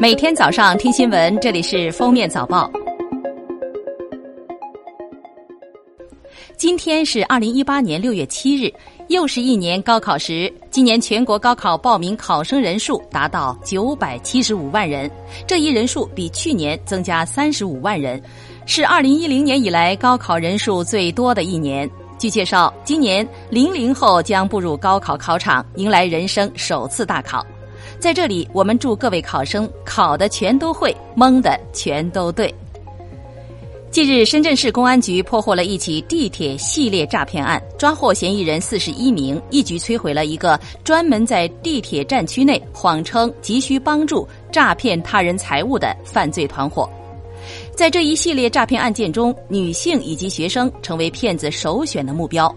每天早上听新闻，这里是封面早报。今天是二零一八年六月七日，又是一年高考时。今年全国高考报名考生人数达到九百七十五万人，这一人数比去年增加三十五万人，是二零一零年以来高考人数最多的一年。据介绍，今年零零后将步入高考考场，迎来人生首次大考。在这里，我们祝各位考生考的全都会，蒙的全都对。近日，深圳市公安局破获了一起地铁系列诈骗案，抓获嫌疑人四十一名，一举摧毁了一个专门在地铁站区内谎称急需帮助诈骗他人财物的犯罪团伙。在这一系列诈骗案件中，女性以及学生成为骗子首选的目标。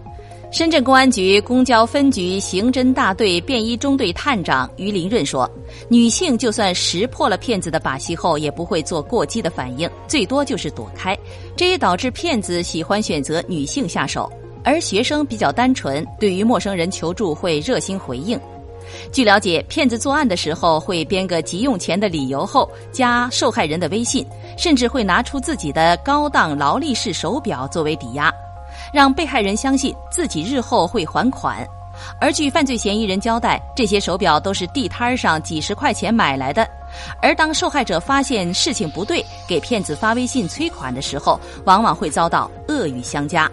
深圳公安局公交分局刑侦大队便衣中队探长于林润说：“女性就算识破了骗子的把戏后，也不会做过激的反应，最多就是躲开。这也导致骗子喜欢选择女性下手。而学生比较单纯，对于陌生人求助会热心回应。据了解，骗子作案的时候会编个急用钱的理由后加受害人的微信，甚至会拿出自己的高档劳力士手表作为抵押。”让被害人相信自己日后会还款，而据犯罪嫌疑人交代，这些手表都是地摊上几十块钱买来的。而当受害者发现事情不对，给骗子发微信催款的时候，往往会遭到恶语相加。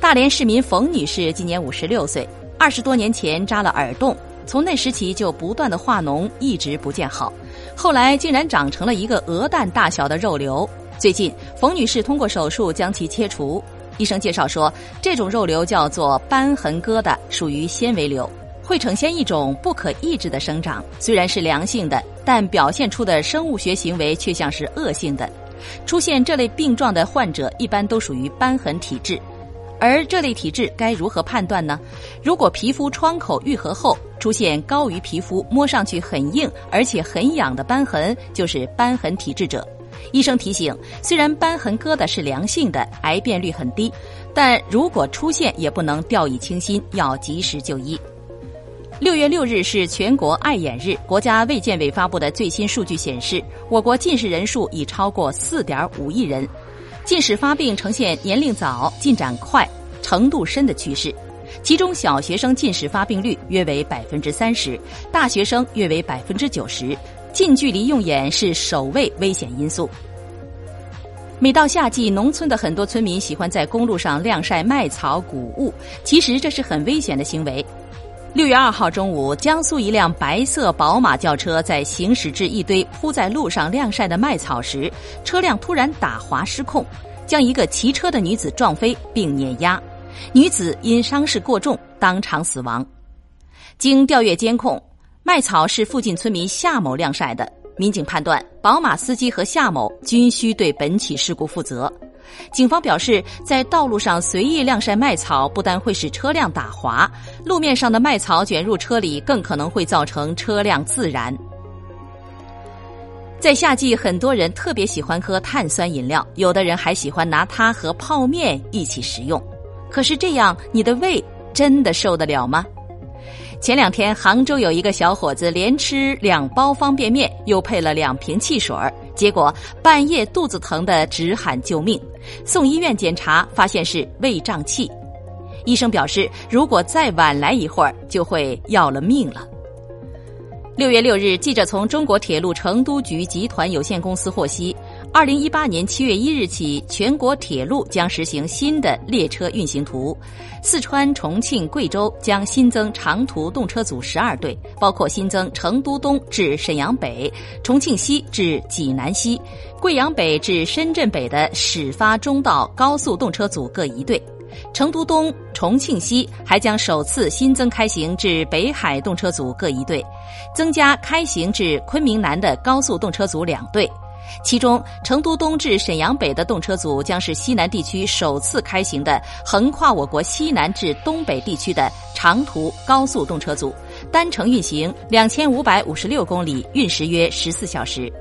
大连市民冯女士今年五十六岁，二十多年前扎了耳洞，从那时起就不断的化脓，一直不见好，后来竟然长成了一个鹅蛋大小的肉瘤。最近，冯女士通过手术将其切除。医生介绍说，这种肉瘤叫做瘢痕疙瘩，属于纤维瘤，会呈现一种不可抑制的生长。虽然是良性的，但表现出的生物学行为却像是恶性的。出现这类病状的患者一般都属于瘢痕体质。而这类体质该如何判断呢？如果皮肤创口愈合后出现高于皮肤、摸上去很硬而且很痒的瘢痕，就是瘢痕体质者。医生提醒：虽然瘢痕疙瘩是良性的，癌变率很低，但如果出现，也不能掉以轻心，要及时就医。六月六日是全国爱眼日，国家卫健委发布的最新数据显示，我国近视人数已超过四点五亿人，近视发病呈现年龄早、进展快、程度深的趋势，其中小学生近视发病率约为百分之三十，大学生约为百分之九十。近距离用眼是首位危险因素。每到夏季，农村的很多村民喜欢在公路上晾晒麦草、谷物，其实这是很危险的行为。六月二号中午，江苏一辆白色宝马轿车在行驶至一堆铺在路上晾晒的麦草时，车辆突然打滑失控，将一个骑车的女子撞飞并碾压，女子因伤势过重当场死亡。经调阅监控。麦草是附近村民夏某晾晒的，民警判断宝马司机和夏某均需对本起事故负责。警方表示，在道路上随意晾晒麦草，不但会使车辆打滑，路面上的麦草卷入车里，更可能会造成车辆自燃。在夏季，很多人特别喜欢喝碳酸饮料，有的人还喜欢拿它和泡面一起食用。可是这样，你的胃真的受得了吗？前两天，杭州有一个小伙子连吃两包方便面，又配了两瓶汽水儿，结果半夜肚子疼的直喊救命，送医院检查发现是胃胀气，医生表示如果再晚来一会儿就会要了命了。六月六日，记者从中国铁路成都局集团有限公司获悉。二零一八年七月一日起，全国铁路将实行新的列车运行图。四川、重庆、贵州将新增长途动车组十二对，包括新增成都东至沈阳北、重庆西至济南西、贵阳北至深圳北的始发终到高速动车组各一对。成都东、重庆西还将首次新增开行至北海动车组各一对，增加开行至昆明南的高速动车组两对。其中，成都东至沈阳北的动车组将是西南地区首次开行的横跨我国西南至东北地区的长途高速动车组，单程运行两千五百五十六公里，运时约十四小时。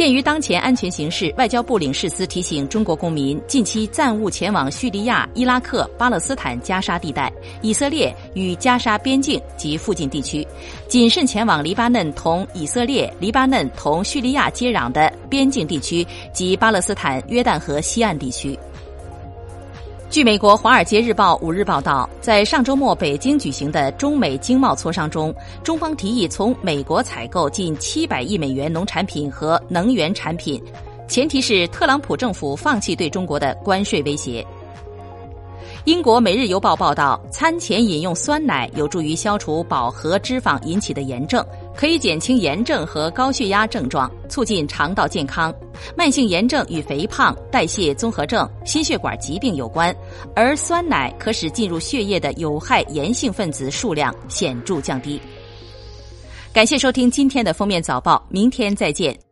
鉴于当前安全形势，外交部领事司提醒中国公民近期暂勿前往叙利亚、伊拉克、巴勒斯坦加沙地带、以色列与加沙边境及附近地区，谨慎前往黎巴嫩同以色列、黎巴嫩同叙利亚接壤的边境地区及巴勒斯坦约旦河西岸地区。据美国《华尔街日报》五日报道，在上周末北京举行的中美经贸磋商中，中方提议从美国采购近七百亿美元农产品和能源产品，前提是特朗普政府放弃对中国的关税威胁。英国《每日邮报》报道，餐前饮用酸奶有助于消除饱和脂肪引起的炎症。可以减轻炎症和高血压症状，促进肠道健康。慢性炎症与肥胖、代谢综合症、心血管疾病有关，而酸奶可使进入血液的有害炎性分子数量显著降低。感谢收听今天的封面早报，明天再见。